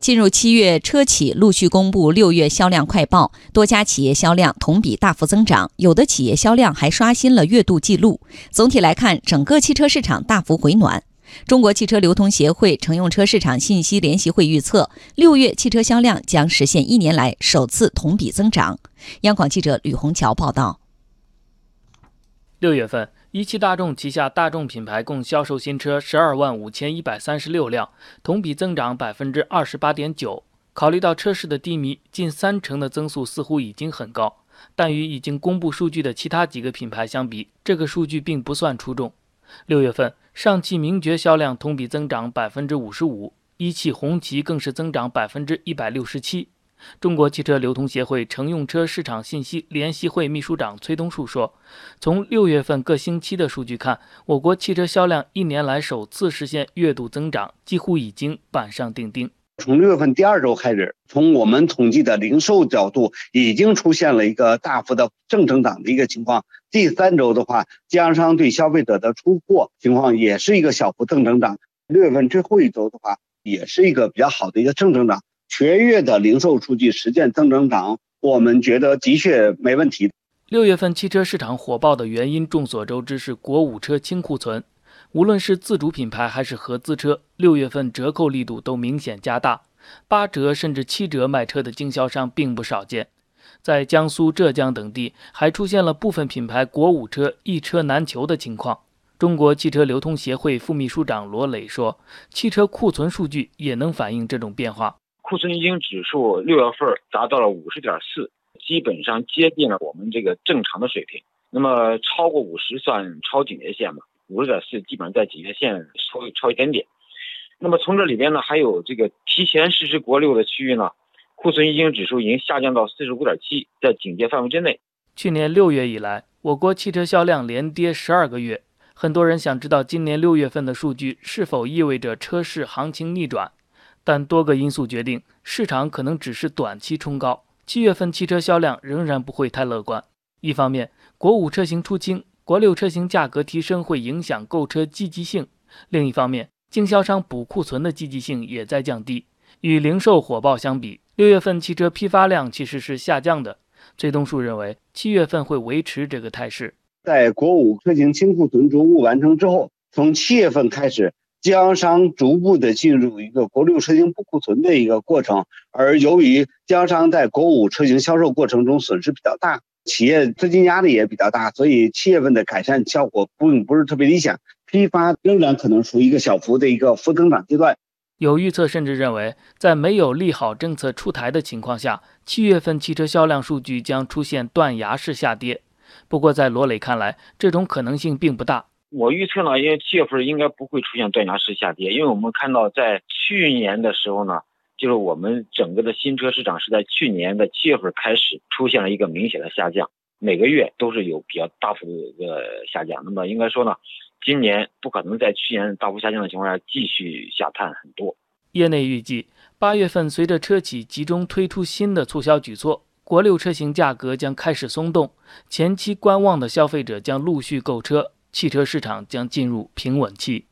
进入七月，车企陆续公布六月销量快报，多家企业销量同比大幅增长，有的企业销量还刷新了月度纪录。总体来看，整个汽车市场大幅回暖。中国汽车流通协会乘用车市场信息联席会预测，六月汽车销量将实现一年来首次同比增长。央广记者吕红桥报道。六月份。一汽大众旗下大众品牌共销售新车十二万五千一百三十六辆，同比增长百分之二十八点九。考虑到车市的低迷，近三成的增速似乎已经很高，但与已经公布数据的其他几个品牌相比，这个数据并不算出众。六月份，上汽名爵销量同比增长百分之五十五，一汽红旗更是增长百分之一百六十七。中国汽车流通协会乘用车市场信息联席会秘书长崔东树说：“从六月份各星期的数据看，我国汽车销量一年来首次实现月度增长，几乎已经板上钉钉。从六月份第二周开始，从我们统计的零售角度，已经出现了一个大幅的正增长的一个情况。第三周的话，经销商对消费者的出货情况也是一个小幅正增长。六月份最后一周的话，也是一个比较好的一个正增长。”全月的零售数据实现正增长，我们觉得的确没问题。六月份汽车市场火爆的原因众所周知，是国五车清库存。无论是自主品牌还是合资车，六月份折扣力度都明显加大，八折甚至七折卖车的经销商并不少见。在江苏、浙江等地，还出现了部分品牌国五车一车难求的情况。中国汽车流通协会副秘书长罗磊说：“汽车库存数据也能反映这种变化。”库存经指数六月份达到了五十点四，基本上接近了我们这个正常的水平。那么超过五十算超警戒线嘛？五十点四基本上在警戒线稍微超一点点。那么从这里边呢，还有这个提前实施国六的区域呢，库存经指数已经下降到四十五点七，在警戒范围之内。去年六月以来，我国汽车销量连跌十二个月。很多人想知道今年六月份的数据是否意味着车市行情逆转？但多个因素决定，市场可能只是短期冲高。七月份汽车销量仍然不会太乐观。一方面，国五车型出清，国六车型价格提升会影响购车积极性；另一方面，经销商补库存的积极性也在降低。与零售火爆相比，六月份汽车批发量其实是下降的。崔东树认为，七月份会维持这个态势。在国五车型清库存逐步完成之后，从七月份开始。经销商逐步的进入一个国六车型补库存的一个过程，而由于经销商在国五车型销售过程中损失比较大，企业资金压力也比较大，所以七月份的改善效果并不是特别理想。批发仍然可能属于一个小幅的一个负增长阶段。有预测甚至认为，在没有利好政策出台的情况下，七月份汽车销量数据将出现断崖式下跌。不过，在罗磊看来，这种可能性并不大。我预测呢，因为七月份应该不会出现断崖式下跌，因为我们看到在去年的时候呢，就是我们整个的新车市场是在去年的七月份开始出现了一个明显的下降，每个月都是有比较大幅度的一个下降。那么应该说呢，今年不可能在去年大幅下降的情况下继续下探很多。业内预计，八月份随着车企集中推出新的促销举措，国六车型价格将开始松动，前期观望的消费者将陆续购车。汽车市场将进入平稳期。